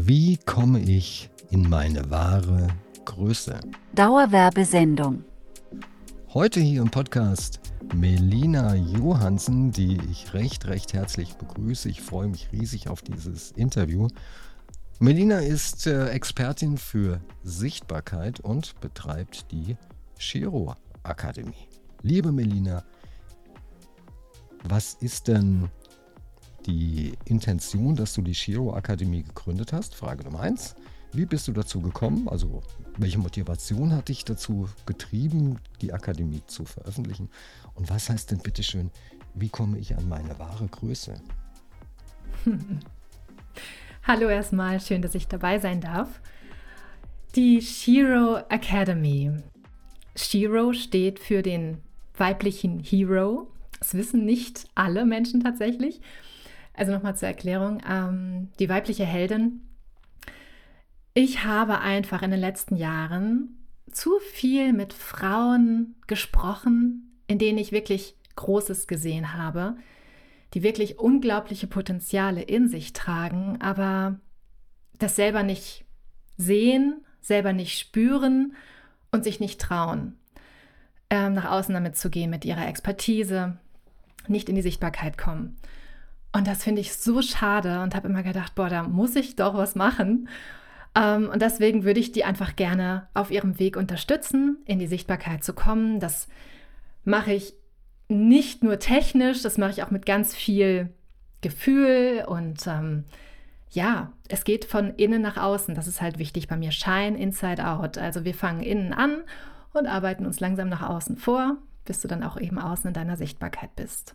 Wie komme ich in meine wahre Größe? Dauerwerbesendung. Heute hier im Podcast Melina Johansen, die ich recht, recht herzlich begrüße. Ich freue mich riesig auf dieses Interview. Melina ist äh, Expertin für Sichtbarkeit und betreibt die Shiro Akademie. Liebe Melina, was ist denn die Intention, dass du die Shiro Akademie gegründet hast? Frage Nummer eins. Wie bist du dazu gekommen? Also, welche Motivation hat dich dazu getrieben, die Akademie zu veröffentlichen? Und was heißt denn bitteschön, wie komme ich an meine wahre Größe? Hallo erstmal, schön, dass ich dabei sein darf. Die Shiro Academy. Shiro steht für den weiblichen Hero. Das wissen nicht alle Menschen tatsächlich. Also nochmal zur Erklärung. Ähm, die weibliche Heldin. Ich habe einfach in den letzten Jahren zu viel mit Frauen gesprochen, in denen ich wirklich Großes gesehen habe, die wirklich unglaubliche Potenziale in sich tragen, aber das selber nicht sehen, selber nicht spüren und sich nicht trauen, ähm, nach außen damit zu gehen mit ihrer Expertise, nicht in die Sichtbarkeit kommen. Und das finde ich so schade und habe immer gedacht, boah, da muss ich doch was machen. Ähm, und deswegen würde ich die einfach gerne auf ihrem Weg unterstützen, in die Sichtbarkeit zu kommen. Das mache ich nicht nur technisch, das mache ich auch mit ganz viel Gefühl und ähm, ja, es geht von innen nach außen. Das ist halt wichtig bei mir. Shine inside out. Also wir fangen innen an und arbeiten uns langsam nach außen vor, bis du dann auch eben außen in deiner Sichtbarkeit bist.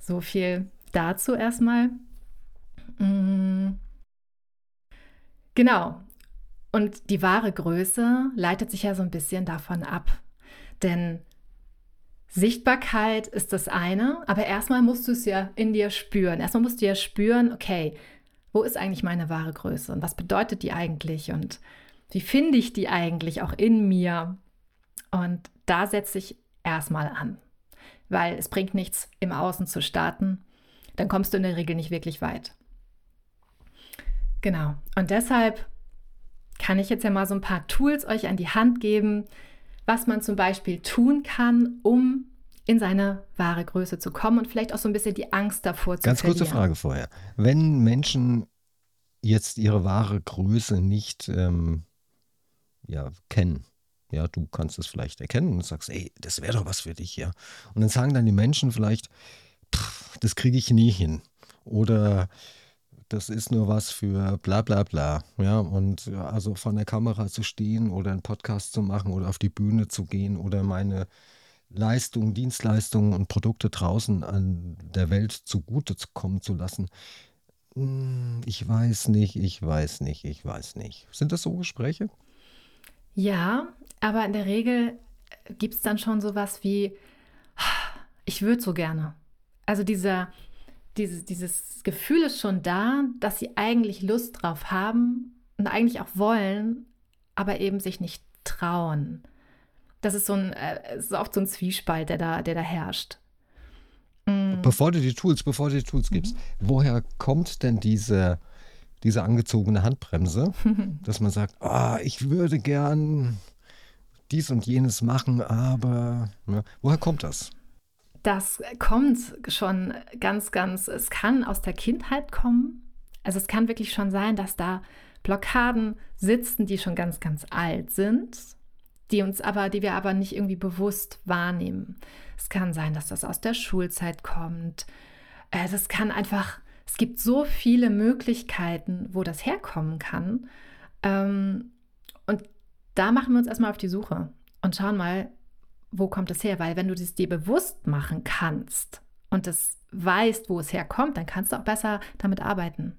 So viel dazu erstmal. Mm. Genau. Und die wahre Größe leitet sich ja so ein bisschen davon ab. Denn Sichtbarkeit ist das eine, aber erstmal musst du es ja in dir spüren. Erstmal musst du ja spüren, okay, wo ist eigentlich meine wahre Größe und was bedeutet die eigentlich und wie finde ich die eigentlich auch in mir? Und da setze ich erstmal an weil es bringt nichts, im Außen zu starten. Dann kommst du in der Regel nicht wirklich weit. Genau. Und deshalb kann ich jetzt ja mal so ein paar Tools euch an die Hand geben, was man zum Beispiel tun kann, um in seine wahre Größe zu kommen und vielleicht auch so ein bisschen die Angst davor zu Ganz verlieren. kurze Frage vorher. Wenn Menschen jetzt ihre wahre Größe nicht ähm, ja, kennen, ja, du kannst es vielleicht erkennen und sagst, ey, das wäre doch was für dich, ja. Und dann sagen dann die Menschen vielleicht, das kriege ich nie hin. Oder das ist nur was für bla bla bla. Ja, und also von der Kamera zu stehen oder einen Podcast zu machen oder auf die Bühne zu gehen oder meine Leistungen, Dienstleistungen und Produkte draußen an der Welt zugute kommen zu lassen. Hm, ich weiß nicht, ich weiß nicht, ich weiß nicht. Sind das so Gespräche? Ja, aber in der Regel gibt es dann schon sowas wie, ich würde so gerne. Also dieser, dieses, dieses Gefühl ist schon da, dass sie eigentlich Lust drauf haben und eigentlich auch wollen, aber eben sich nicht trauen. Das ist so ein, äh, ist oft so ein Zwiespalt, der da, der da herrscht. Mm. Bevor du die Tools, bevor du die Tools gibst, mhm. woher kommt denn diese, diese angezogene Handbremse, dass man sagt, ah, ich würde gern dies und jenes machen, aber ne? woher kommt das? Das kommt schon ganz, ganz, es kann aus der Kindheit kommen. Also es kann wirklich schon sein, dass da Blockaden sitzen, die schon ganz, ganz alt sind, die uns aber, die wir aber nicht irgendwie bewusst wahrnehmen. Es kann sein, dass das aus der Schulzeit kommt. Es kann einfach, es gibt so viele Möglichkeiten, wo das herkommen kann. Ähm, und da machen wir uns erstmal auf die Suche und schauen mal, wo kommt es her? Weil wenn du das dir bewusst machen kannst und es weißt, wo es herkommt, dann kannst du auch besser damit arbeiten.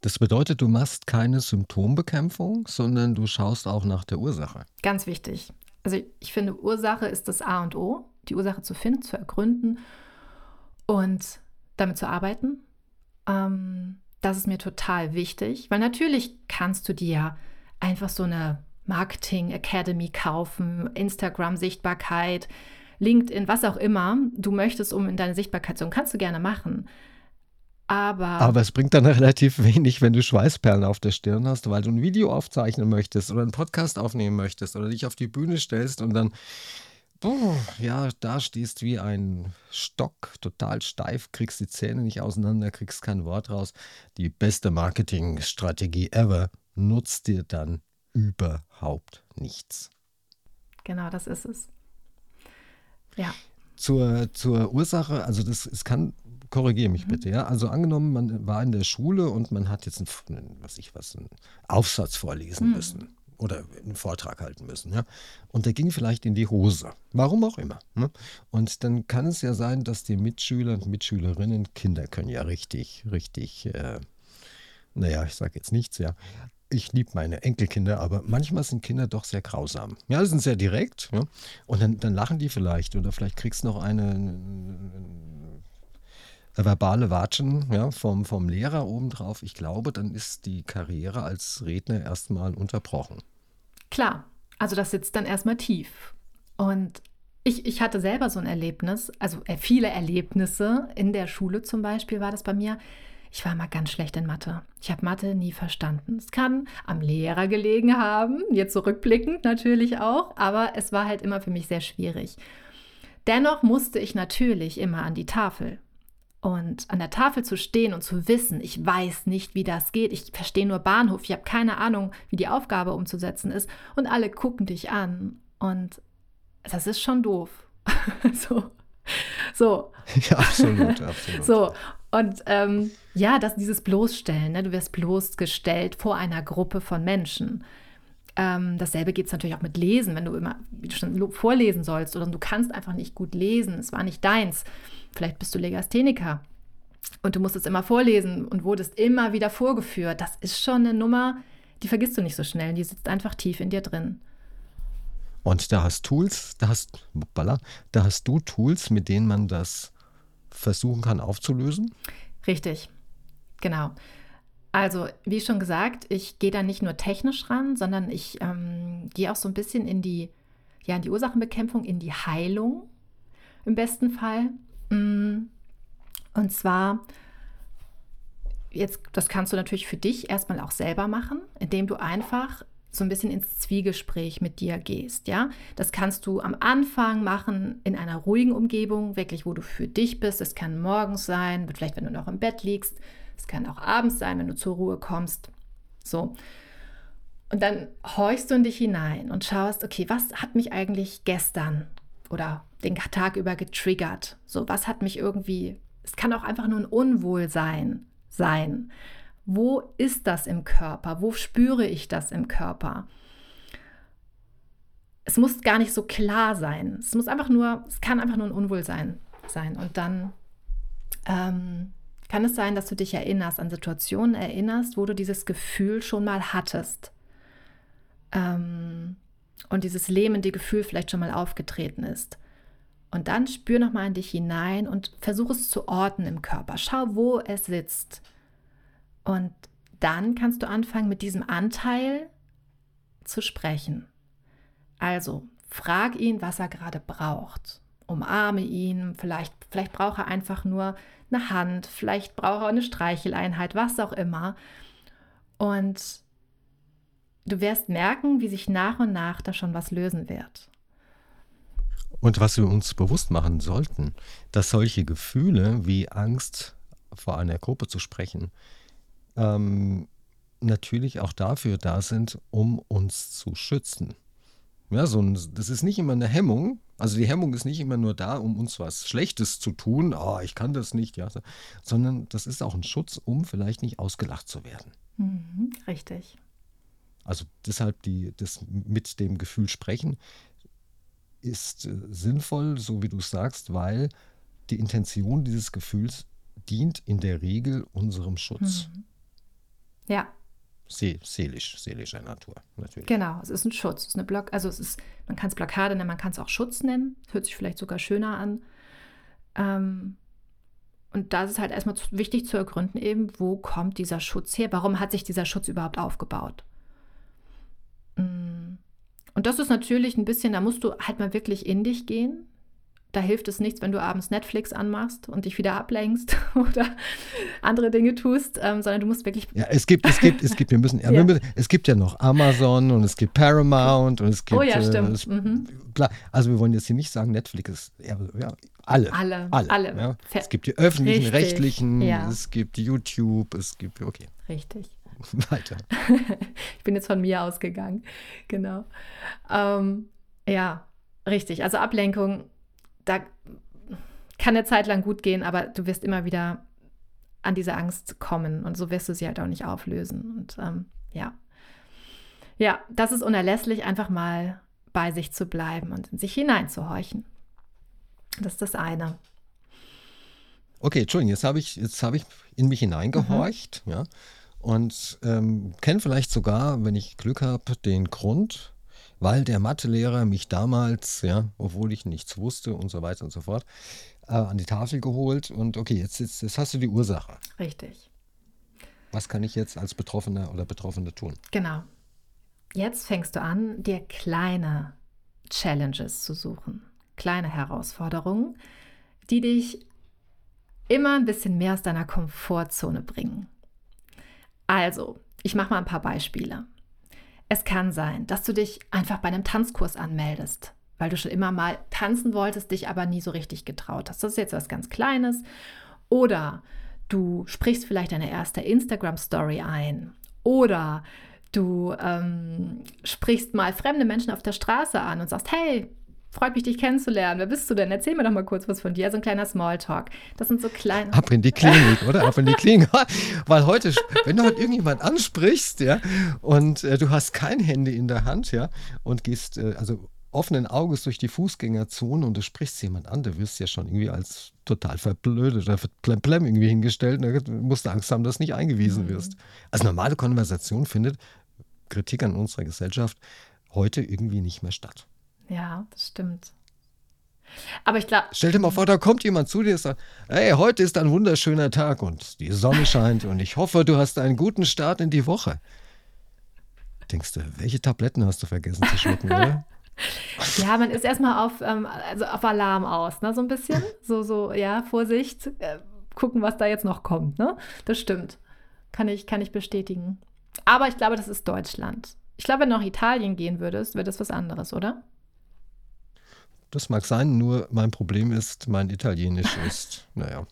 Das bedeutet, du machst keine Symptombekämpfung, sondern du schaust auch nach der Ursache. Ganz wichtig. Also ich finde, Ursache ist das A und O, die Ursache zu finden, zu ergründen und damit zu arbeiten. Ähm, das ist mir total wichtig, weil natürlich kannst du dir einfach so eine Marketing Academy kaufen, Instagram Sichtbarkeit, LinkedIn, was auch immer du möchtest, um in deine Sichtbarkeit zu kommen, kannst du gerne machen. Aber, Aber es bringt dann relativ wenig, wenn du Schweißperlen auf der Stirn hast, weil du ein Video aufzeichnen möchtest oder einen Podcast aufnehmen möchtest oder dich auf die Bühne stellst und dann, ja, da stehst wie ein Stock, total steif, kriegst die Zähne nicht auseinander, kriegst kein Wort raus. Die beste Marketingstrategie ever nutzt dir dann überhaupt nichts. genau, das ist es. Ja, Zur, zur Ursache, also das, es kann, korrigiere mich Mhm. bitte, ja. Also angenommen, man war in der Schule und man hat jetzt einen, was ich was, einen Aufsatz vorlesen Mhm. müssen oder einen Vortrag halten müssen, ja. Und der ging vielleicht in die Hose. Warum auch immer. Ne? Und dann kann es ja sein, dass die Mitschüler und Mitschülerinnen, Kinder können ja richtig, richtig, äh, naja, ich sage jetzt nichts, ja. Ich liebe meine Enkelkinder, aber manchmal sind Kinder doch sehr grausam. Ja, die sind sehr direkt. Ja? Und dann, dann lachen die vielleicht oder vielleicht kriegst du noch eine, verbale Watschen ja, vom, vom Lehrer obendrauf. Ich glaube, dann ist die Karriere als Redner erstmal unterbrochen. klar. Also das sitzt dann erstmal tief. Und ich, ich hatte selber so ein Erlebnis, also äh, viele Erlebnisse. In der Schule zum Beispiel war das bei mir. Ich war mal ganz schlecht in Mathe. Ich habe Mathe nie verstanden. Es kann am Lehrer gelegen haben, jetzt zurückblickend natürlich auch, aber es war halt immer für mich sehr schwierig. Dennoch musste ich natürlich immer an die Tafel. Und an der Tafel zu stehen und zu wissen, ich weiß nicht, wie das geht, ich verstehe nur Bahnhof, ich habe keine Ahnung, wie die Aufgabe umzusetzen ist und alle gucken dich an und das ist schon doof. so. So, Ja, absolut, absolut. so. Und ähm, ja, das, dieses Bloßstellen, ne? du wirst bloßgestellt vor einer Gruppe von Menschen. Ähm, dasselbe geht es natürlich auch mit Lesen, wenn du immer wie du schon vorlesen sollst oder du kannst einfach nicht gut lesen, es war nicht deins. Vielleicht bist du Legastheniker und du musstest immer vorlesen und wurdest immer wieder vorgeführt. Das ist schon eine Nummer, die vergisst du nicht so schnell, die sitzt einfach tief in dir drin. Und da hast Tools, da hast, da hast du Tools, mit denen man das versuchen kann aufzulösen. Richtig, genau. Also, wie schon gesagt, ich gehe da nicht nur technisch ran, sondern ich ähm, gehe auch so ein bisschen in die, ja, in die Ursachenbekämpfung, in die Heilung im besten Fall. Mm, Und zwar, jetzt, das kannst du natürlich für dich erstmal auch selber machen, indem du einfach so ein bisschen ins Zwiegespräch mit dir gehst, ja. Das kannst du am Anfang machen in einer ruhigen Umgebung, wirklich, wo du für dich bist. Es kann morgens sein, vielleicht wenn du noch im Bett liegst. Es kann auch abends sein, wenn du zur Ruhe kommst. So. Und dann horchst du in dich hinein und schaust, okay, was hat mich eigentlich gestern oder den Tag über getriggert? So, was hat mich irgendwie, es kann auch einfach nur ein Unwohlsein sein. Wo ist das im Körper? Wo spüre ich das im Körper? Es muss gar nicht so klar sein. Es muss einfach nur, es kann einfach nur ein Unwohlsein sein. Und dann ähm, kann es sein, dass du dich erinnerst, an Situationen erinnerst, wo du dieses Gefühl schon mal hattest. Ähm, und dieses lähmende Gefühl vielleicht schon mal aufgetreten ist. Und dann spür nochmal in dich hinein und versuch es zu orten im Körper. Schau, wo es sitzt. Und dann kannst du anfangen, mit diesem Anteil zu sprechen. Also, frag ihn, was er gerade braucht. Umarme ihn, vielleicht, vielleicht braucht er einfach nur eine Hand, vielleicht braucht er eine Streicheleinheit, was auch immer. Und du wirst merken, wie sich nach und nach da schon was lösen wird. Und was wir uns bewusst machen sollten, dass solche Gefühle wie Angst vor einer Gruppe zu sprechen, ähm, natürlich auch dafür da sind, um uns zu schützen. Ja, so ein, das ist nicht immer eine Hemmung. Also die Hemmung ist nicht immer nur da, um uns was Schlechtes zu tun. Oh, ich kann das nicht, ja, sondern das ist auch ein Schutz, um vielleicht nicht ausgelacht zu werden. Mhm, richtig. Also deshalb die, das mit dem Gefühl sprechen ist äh, sinnvoll, so wie du es sagst, weil die Intention dieses Gefühls dient in der Regel unserem Schutz. Mhm. Ja, See, seelisch, seelischer Natur, natürlich. genau. Es ist ein Schutz. Es ist eine Block, also es ist, man kann es Blockade nennen, man kann es auch Schutz nennen. Hört sich vielleicht sogar schöner an. Ähm, und da ist es halt erstmal wichtig zu ergründen, eben, wo kommt dieser Schutz her? Warum hat sich dieser Schutz überhaupt aufgebaut? Mm. Und das ist natürlich ein bisschen, da musst du halt mal wirklich in dich gehen Da hilft es nichts, wenn du abends Netflix anmachst und dich wieder ablenkst oder andere Dinge tust, ähm, sondern du musst wirklich. Ja, es gibt, es gibt, es gibt, wir müssen, ja. wir müssen, es gibt ja noch Amazon und es gibt Paramount und es gibt. Oh ja, stimmt. Äh, es, mhm. Klar, also wir wollen jetzt hier nicht sagen, Netflix ist, ja, ja alle. Alle. alle, alle. Ja. Es gibt die öffentlichen, Richtig. rechtlichen, es gibt YouTube, es gibt, okay. Richtig. Weiter. ich bin jetzt von mir ausgegangen. Genau. Ähm, ja, richtig. Also Ablenkung, da kann eine Zeit lang gut gehen, aber du wirst immer wieder an diese Angst kommen und so wirst du sie halt auch nicht auflösen. Und ähm, ja. Ja, das ist unerlässlich, einfach mal bei sich zu bleiben und in sich hineinzuhorchen. Das ist das eine. Okay, Entschuldigung, jetzt habe ich, hab ich in mich hineingehorcht, mhm. ja und ähm, kenne vielleicht sogar, wenn ich Glück habe, den Grund, weil der Mathelehrer mich damals, ja, obwohl ich nichts wusste und so weiter und so fort, äh, an die Tafel geholt und okay, jetzt, jetzt, jetzt hast du die Ursache. Richtig. Was kann ich jetzt als Betroffener oder Betroffene tun? Genau. Jetzt fängst du an, dir kleine Challenges zu suchen, kleine Herausforderungen, die dich immer ein bisschen mehr aus deiner Komfortzone bringen. Also, ich mache mal ein paar Beispiele. Es kann sein, dass du dich einfach bei einem Tanzkurs anmeldest, weil du schon immer mal tanzen wolltest, dich aber nie so richtig getraut hast. Das ist jetzt was ganz Kleines. Oder du sprichst vielleicht deine erste Instagram-Story ein. Oder du ähm, sprichst mal fremde Menschen auf der Straße an und sagst, hey, Freut mich, dich kennenzulernen. Wer bist du denn? Erzähl mir doch mal kurz was von dir. So ein kleiner Smalltalk. Das sind so kleine. Ab in die Klinik, oder? Ab in die Klinik. Weil heute, wenn du heute irgendjemand ansprichst, ja, und äh, du hast kein Handy in der Hand, ja, und gehst, äh, also offenen Auges durch die Fußgängerzone und du sprichst jemand an, du wirst ja schon irgendwie als total verblödet oder plemplem irgendwie hingestellt. Da musst du Angst haben, dass du nicht eingewiesen mhm. wirst. Also normale Konversation findet Kritik an unserer Gesellschaft heute irgendwie nicht mehr statt. Ja, das stimmt. Aber ich glaube. Stell dir mal vor, da kommt jemand zu dir und sagt: Hey, heute ist ein wunderschöner Tag und die Sonne scheint und ich hoffe, du hast einen guten Start in die Woche. Denkst du, welche Tabletten hast du vergessen zu schlucken, oder? ja, man ist erstmal auf, ähm, also auf Alarm aus, ne? So ein bisschen. So, so, ja, Vorsicht, äh, gucken, was da jetzt noch kommt, ne? Das stimmt. Kann ich, kann ich bestätigen. Aber ich glaube, das ist Deutschland. Ich glaube, wenn du nach Italien gehen würdest, wäre das was anderes, oder? Das mag sein, nur mein Problem ist, mein Italienisch ist, naja,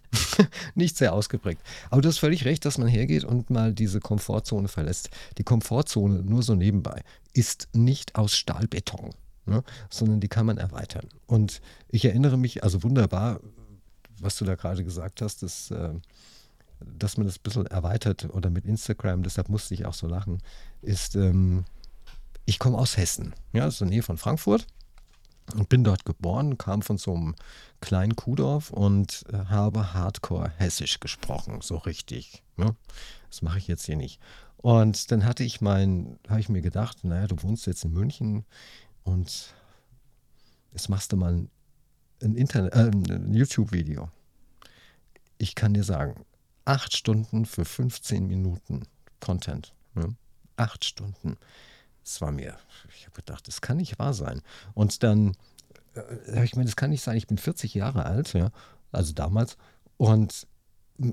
nicht sehr ausgeprägt. Aber du hast völlig recht, dass man hergeht und mal diese Komfortzone verlässt. Die Komfortzone, nur so nebenbei, ist nicht aus Stahlbeton, ne, sondern die kann man erweitern. Und ich erinnere mich, also wunderbar, was du da gerade gesagt hast, dass, äh, dass man das ein bisschen erweitert oder mit Instagram, deshalb musste ich auch so lachen, ist, ähm, ich komme aus Hessen, ja, ist in der Nähe von Frankfurt und bin dort geboren, kam von so einem kleinen Kuhdorf und äh, habe Hardcore Hessisch gesprochen, so richtig. Ne? Das mache ich jetzt hier nicht. Und dann hatte ich mein, habe ich mir gedacht, naja, du wohnst jetzt in München und jetzt machst du mal ein, Internet, äh, ein YouTube-Video. Ich kann dir sagen, acht Stunden für 15 Minuten Content. Ne? Acht Stunden das war mir, ich habe gedacht, das kann nicht wahr sein. Und dann äh, habe ich mir, das kann nicht sein, ich bin 40 Jahre alt, ja, also damals, und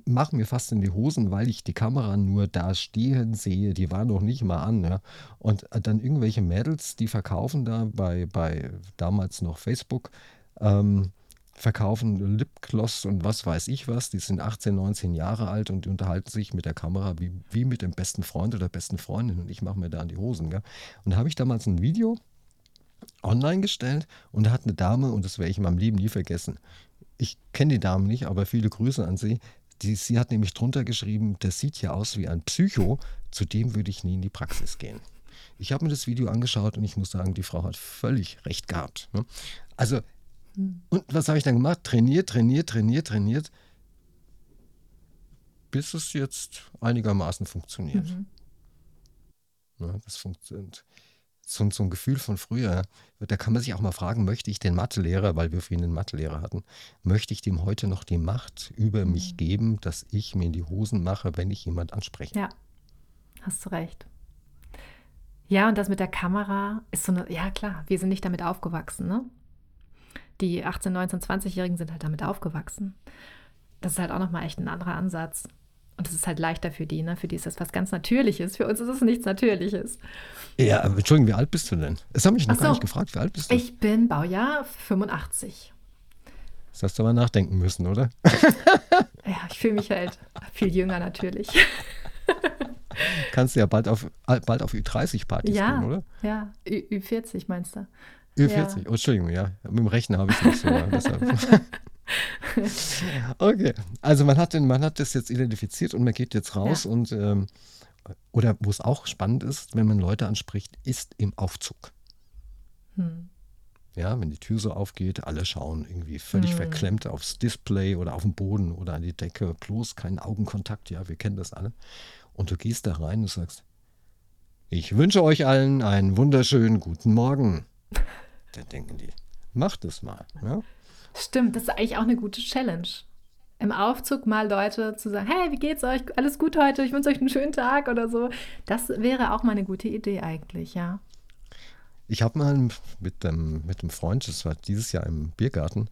mache mir fast in die Hosen, weil ich die Kamera nur da stehen sehe, die war noch nicht mal an, ja. Und dann irgendwelche Mädels, die verkaufen da bei, bei damals noch Facebook, ähm, verkaufen Lipgloss und was weiß ich was. Die sind 18, 19 Jahre alt und die unterhalten sich mit der Kamera wie, wie mit dem besten Freund oder besten Freundin und ich mache mir da an die Hosen. Gell? Und da habe ich damals ein Video online gestellt und da hat eine Dame, und das werde ich in meinem Leben nie vergessen, ich kenne die Dame nicht, aber viele Grüße an sie. Die, sie hat nämlich drunter geschrieben, das sieht ja aus wie ein Psycho, zu dem würde ich nie in die Praxis gehen. Ich habe mir das Video angeschaut und ich muss sagen, die Frau hat völlig recht gehabt. Ne? Und was habe ich dann gemacht? Trainiert, trainiert, trainiert, trainiert, bis es jetzt einigermaßen funktioniert. Mhm. Ja, das funktioniert. So, so, ein Gefühl von früher, da kann man sich auch mal fragen, möchte ich den Mathelehrer, weil wir vorhin einen Mathelehrer hatten, möchte ich dem heute noch die Macht über mhm. mich geben, dass ich mir in die Hosen mache, wenn ich jemand anspreche? Ja, hast du recht. Ja, und das mit der Kamera ist so eine, ja klar, wir sind nicht damit aufgewachsen, ne? Die 18, 19, 20-Jährigen sind halt damit aufgewachsen. Das ist halt auch nochmal echt ein anderer Ansatz. Und es ist halt leichter für die, ne? Für die ist das was ganz Natürliches. Für uns ist es nichts Natürliches. Ja, aber Entschuldigung, wie alt bist du denn? Das habe ich noch Ach gar so. nicht gefragt. Wie alt bist du? Ich bin Baujahr 85. Das hast du aber nachdenken müssen, oder? Ja, ich fühle mich halt viel jünger natürlich. Kannst du ja bald auf, bald auf Ü30-Partys Ja, gehen, oder? ja. Ü Ü40 meinst du? Ü40. Oh, Entschuldigung, ja. Mit dem Rechner habe ich es nicht so. ja, okay, also man hat, den, man hat das jetzt identifiziert und man geht jetzt raus Ja. und ähm, oder wo es auch spannend ist, wenn man Leute anspricht, ist im Aufzug. Hm. Ja, wenn die Tür so aufgeht, alle schauen irgendwie völlig Hm. verklemmt aufs Display oder auf den Boden oder an die Decke, bloß keinen Augenkontakt, ja, wir kennen das alle. Und du gehst da rein und sagst, ich wünsche euch allen einen wunderschönen guten Morgen. Dann denken die, macht es mal. Ja? Stimmt, das ist eigentlich auch eine gute Challenge. Im Aufzug mal Leute zu sagen, hey, wie geht's euch? Alles gut heute? Ich wünsche euch einen schönen Tag oder so. Das wäre auch mal eine gute Idee eigentlich, ja. Ich habe mal mit dem, mit dem Freund, das war dieses Jahr im Biergarten,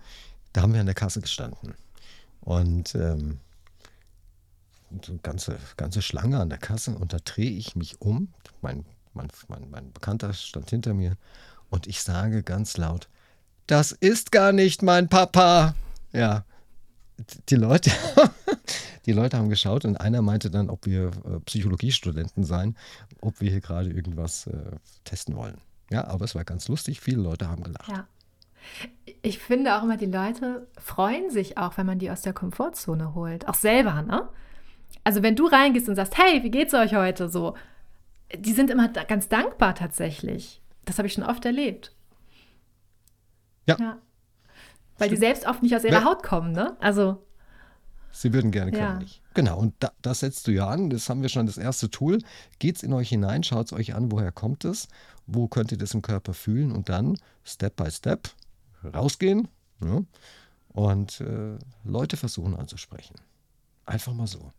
da haben wir an der Kasse gestanden. Und ähm, so eine ganze, ganze Schlange an der Kasse und da drehe ich mich um. Mein, mein, mein, mein Bekannter stand hinter mir und ich sage ganz laut, das ist gar nicht mein Papa. Ja, die Leute, die Leute haben geschaut und einer meinte dann, ob wir äh, Psychologiestudenten seien, ob wir hier gerade irgendwas äh, testen wollen. Ja, aber es war ganz lustig. Viele Leute haben gelacht. Ja. Ich finde auch immer, die Leute freuen sich auch, wenn man die aus der Komfortzone holt. Auch selber, ne? Also wenn du reingehst und sagst, hey, wie geht's euch heute? So, die sind immer ganz dankbar tatsächlich. Das habe ich schon oft erlebt. Ja. Weil die selbst oft nicht aus ihrer Wer- Haut kommen, ne? Also, Sie würden gerne, können Ja. nicht. Genau, und da, das setzt du ja an. Das haben wir schon das erste Tool. Geht's in euch hinein, schaut es euch an, woher kommt es, wo könnt ihr das im Körper fühlen und dann Step by Step rausgehen ja, und äh, Leute versuchen anzusprechen. Einfach mal so.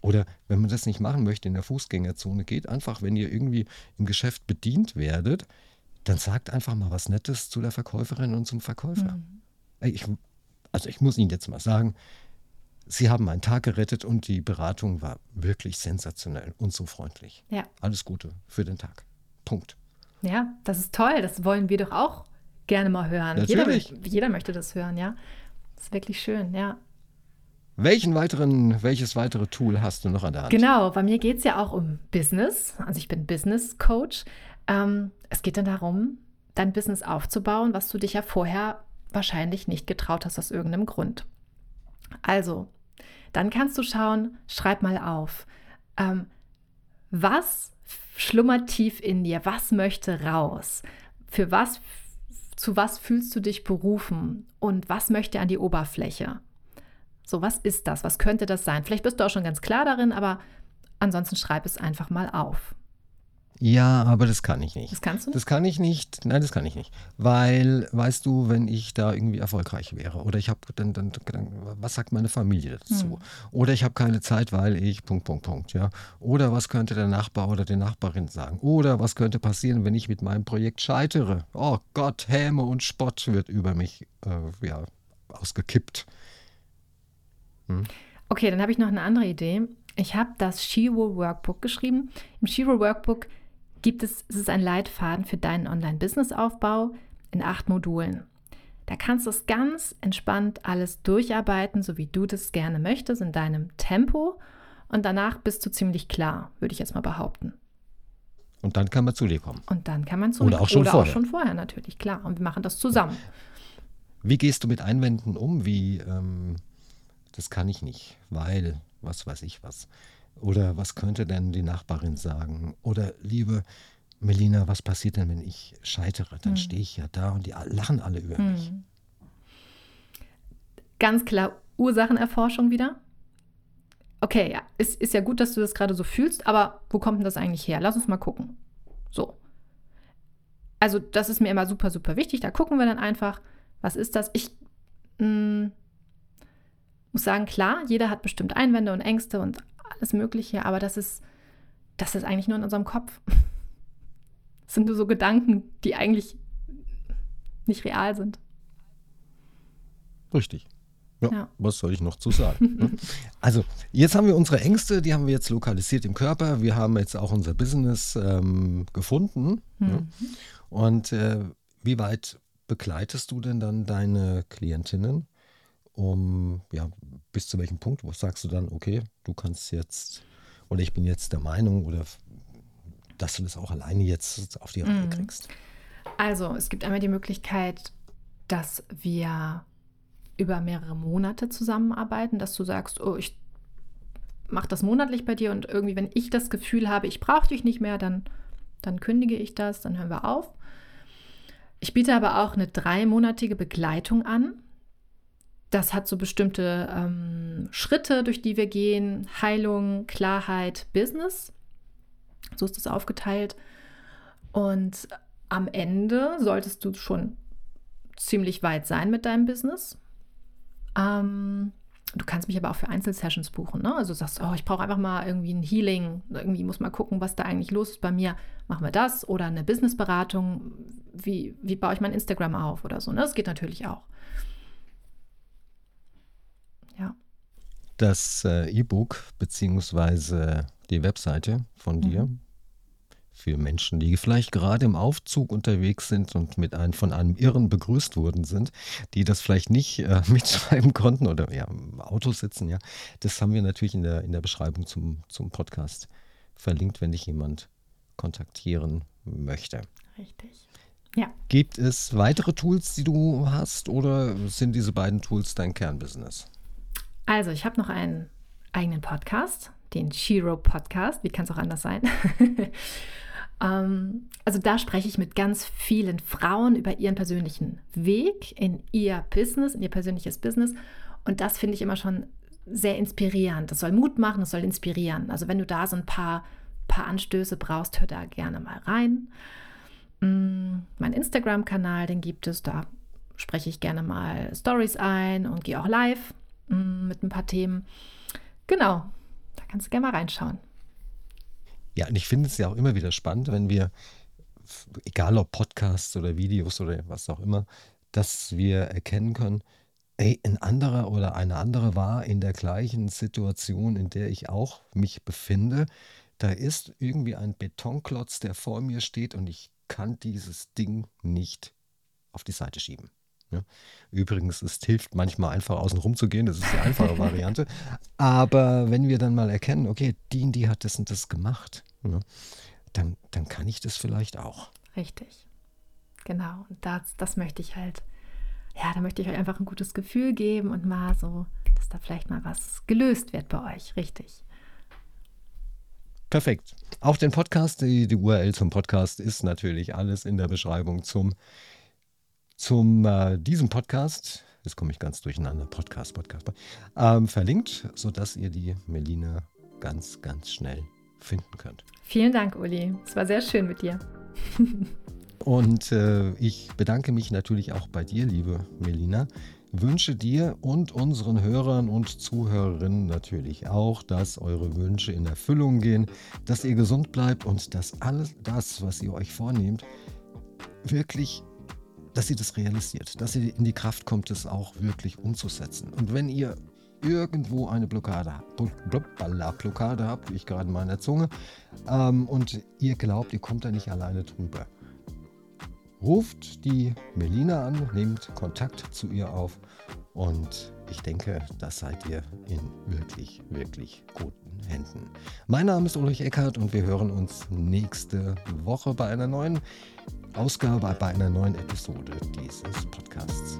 Oder wenn man das nicht machen möchte in der Fußgängerzone, geht einfach, wenn ihr irgendwie im Geschäft bedient werdet, dann sagt einfach mal was Nettes zu der Verkäuferin und zum Verkäufer. Ey, Ich, also ich muss Ihnen jetzt mal sagen, Sie haben meinen Tag gerettet und die Beratung war wirklich sensationell und so freundlich. ja. Alles Gute für den Tag. Punkt. Ja, das ist toll. Das wollen wir doch auch gerne mal hören. Natürlich. Jeder, jeder möchte das hören, ja. Das ist wirklich schön, ja. Welchen weiteren, welches weitere Tool hast du noch an der Hand? Genau, bei mir geht es ja auch um Business. Also ich bin Business Coach. Ähm, es geht dann darum, dein Business aufzubauen, was du dich ja vorher wahrscheinlich nicht getraut hast aus irgendeinem Grund. Also, dann kannst du schauen, schreib mal auf, ähm, was schlummert tief in dir, was möchte raus, für was, zu was fühlst du dich berufen und was möchte an die Oberfläche. So, was ist das? Was könnte das sein? Vielleicht bist du auch schon ganz klar darin, aber ansonsten schreib es einfach mal auf. Ja, aber das kann ich nicht. Das kannst du nicht? Das kann ich nicht. Nein, das kann ich nicht. Weil, weißt du, wenn ich da irgendwie erfolgreich wäre oder ich habe dann, dann, dann, was sagt meine Familie dazu? Hm. Oder ich habe keine Zeit, weil ich, Punkt, Punkt, Punkt, ja. Oder was könnte der Nachbar oder die Nachbarin sagen? Oder was könnte passieren, wenn ich mit meinem Projekt scheitere? Oh Gott, Häme und Spott wird über mich, äh, ja, ausgekippt. Okay, dann habe ich noch eine andere Idee. Ich habe das Shiro Workbook geschrieben. Im Shiro Workbook gibt es, es ist ein Leitfaden für deinen Online-Business-Aufbau in acht Modulen. Da kannst du es ganz entspannt alles durcharbeiten, so wie du das gerne möchtest, in deinem Tempo. Und danach bist du ziemlich klar, würde ich jetzt mal behaupten. Und dann kann man zu dir kommen. Und dann kann man zu Oder auch schon oder vorher. auch schon vorher natürlich, klar. Und wir machen das zusammen. Wie gehst du mit Einwänden um? Wie, ähm, das kann ich nicht, weil, was weiß ich was. Oder was könnte denn die Nachbarin sagen? Oder liebe Melina, was passiert denn, wenn ich scheitere? Dann stehe ich ja da und die lachen alle über mich. Hm. Ganz klar Ursachenerforschung wieder. Okay, ja, ist, ist ja gut, dass du das gerade so fühlst, aber wo kommt denn das eigentlich her? Lass uns mal gucken. So. Also, das ist mir immer super, super wichtig. Da gucken wir dann einfach, was ist das? Ich mh, muss sagen, klar, jeder hat bestimmt Einwände und Ängste und alles Mögliche, aber das ist, das ist eigentlich nur in unserem Kopf. Das sind nur so Gedanken, die eigentlich nicht real sind. Richtig. Ja, Ja. Was soll ich noch zu sagen? ne? also, jetzt haben wir unsere Ängste, die haben wir jetzt lokalisiert im Körper. Wir haben jetzt auch unser Business ähm, gefunden. Ne? Und äh, wie weit begleitest du denn dann deine Klientinnen? Um, ja, bis zu welchem Punkt? Wo sagst du dann, okay, du kannst jetzt, oder ich bin jetzt der Meinung, oder dass du das auch alleine jetzt auf die Reihe kriegst? Also, es gibt einmal die Möglichkeit, dass wir über mehrere Monate zusammenarbeiten, dass du sagst, oh, ich mache das monatlich bei dir und irgendwie, wenn ich das Gefühl habe, ich brauche dich nicht mehr, dann, dann kündige ich das, dann hören wir auf. Ich biete aber auch eine dreimonatige Begleitung an. Das hat so bestimmte ähm, Schritte, durch die wir gehen. Heilung, Klarheit, Business. So ist es aufgeteilt. Und am Ende solltest du schon ziemlich weit sein mit deinem Business. Ähm, du kannst mich aber auch für Einzelsessions buchen. Ne? Also du sagst, oh, ich brauche einfach mal irgendwie ein Healing. Irgendwie muss mal gucken, was da eigentlich los ist bei mir. Machen wir das. Oder eine Businessberatung. Wie, wie baue ich mein Instagram auf oder so. Ne? Das geht natürlich auch. Ja. Das äh, E-Book beziehungsweise die Webseite von dir für Menschen, die vielleicht gerade im Aufzug unterwegs sind und mit einem, von einem Irren begrüßt worden sind, die das vielleicht nicht äh, mitschreiben konnten oder ja, im Auto sitzen, ja. Das haben wir natürlich in der, in der Beschreibung zum, zum Podcast verlinkt, wenn dich jemand kontaktieren möchte. Richtig. Ja. Gibt es weitere Tools, die du hast oder sind diese beiden Tools dein Kernbusiness? Also, ich habe noch einen eigenen Podcast, den Shiro Podcast. Wie kann es auch anders sein? ähm, also, da spreche ich mit ganz vielen Frauen über ihren persönlichen Weg in ihr Business, in ihr persönliches Business. Und das finde ich immer schon sehr inspirierend. Das soll Mut machen, das soll inspirieren. Also, wenn du da so ein paar, paar Anstöße brauchst, hör da gerne mal rein. Mm, Mein Instagram-Kanal, den gibt es, da spreche ich gerne mal Stories ein und gehe auch live mit ein paar Themen. Genau, da kannst du gerne mal reinschauen. Ja, und ich finde es ja auch immer wieder spannend, wenn wir, egal ob Podcasts oder Videos oder was auch immer, dass wir erkennen können, ey, ein anderer oder eine andere war in der gleichen Situation, in der ich auch mich befinde. Da ist irgendwie ein Betonklotz, der vor mir steht und ich kann dieses Ding nicht auf die Seite schieben. Ja. Übrigens, es hilft manchmal einfach außen rum zu gehen, das ist die einfache Variante. Aber wenn wir dann mal erkennen, okay, die, und die hat das und das gemacht, ja, dann, dann kann ich das vielleicht auch. Richtig. Genau. Und das, das möchte ich halt, ja, da möchte ich euch einfach ein gutes Gefühl geben und mal so, dass da vielleicht mal was gelöst wird bei euch. Richtig. Perfekt. Auch den Podcast, die, die URL zum Podcast ist natürlich alles in der Beschreibung zum, zum äh, diesem Podcast. Jetzt komme ich ganz durcheinander. Podcast, Podcast. Ähm, verlinkt, sodass ihr die Melina ganz, ganz schnell finden könnt. Vielen Dank, Uli. Es war sehr schön mit dir. Und äh, ich bedanke mich natürlich auch bei dir, liebe Melina. Wünsche dir und unseren Hörern und Zuhörerinnen natürlich auch, dass eure Wünsche in Erfüllung gehen, dass ihr gesund bleibt und dass alles das, was ihr euch vornehmt, wirklich, dass ihr das realisiert, dass ihr in die Kraft kommt, es auch wirklich umzusetzen. Und wenn ihr irgendwo eine Blockade habt, Bl- Blockade habt, wie ich gerade in meiner Zunge, ähm, und ihr glaubt, ihr kommt da nicht alleine drüber, ruft die Melina an, nehmt Kontakt zu ihr auf und ich denke, das seid ihr in wirklich, wirklich guten Händen. Mein Name ist Ulrich Eckhardt und wir hören uns nächste Woche bei einer neuen Ausgabe, bei einer neuen Episode dieses Podcasts.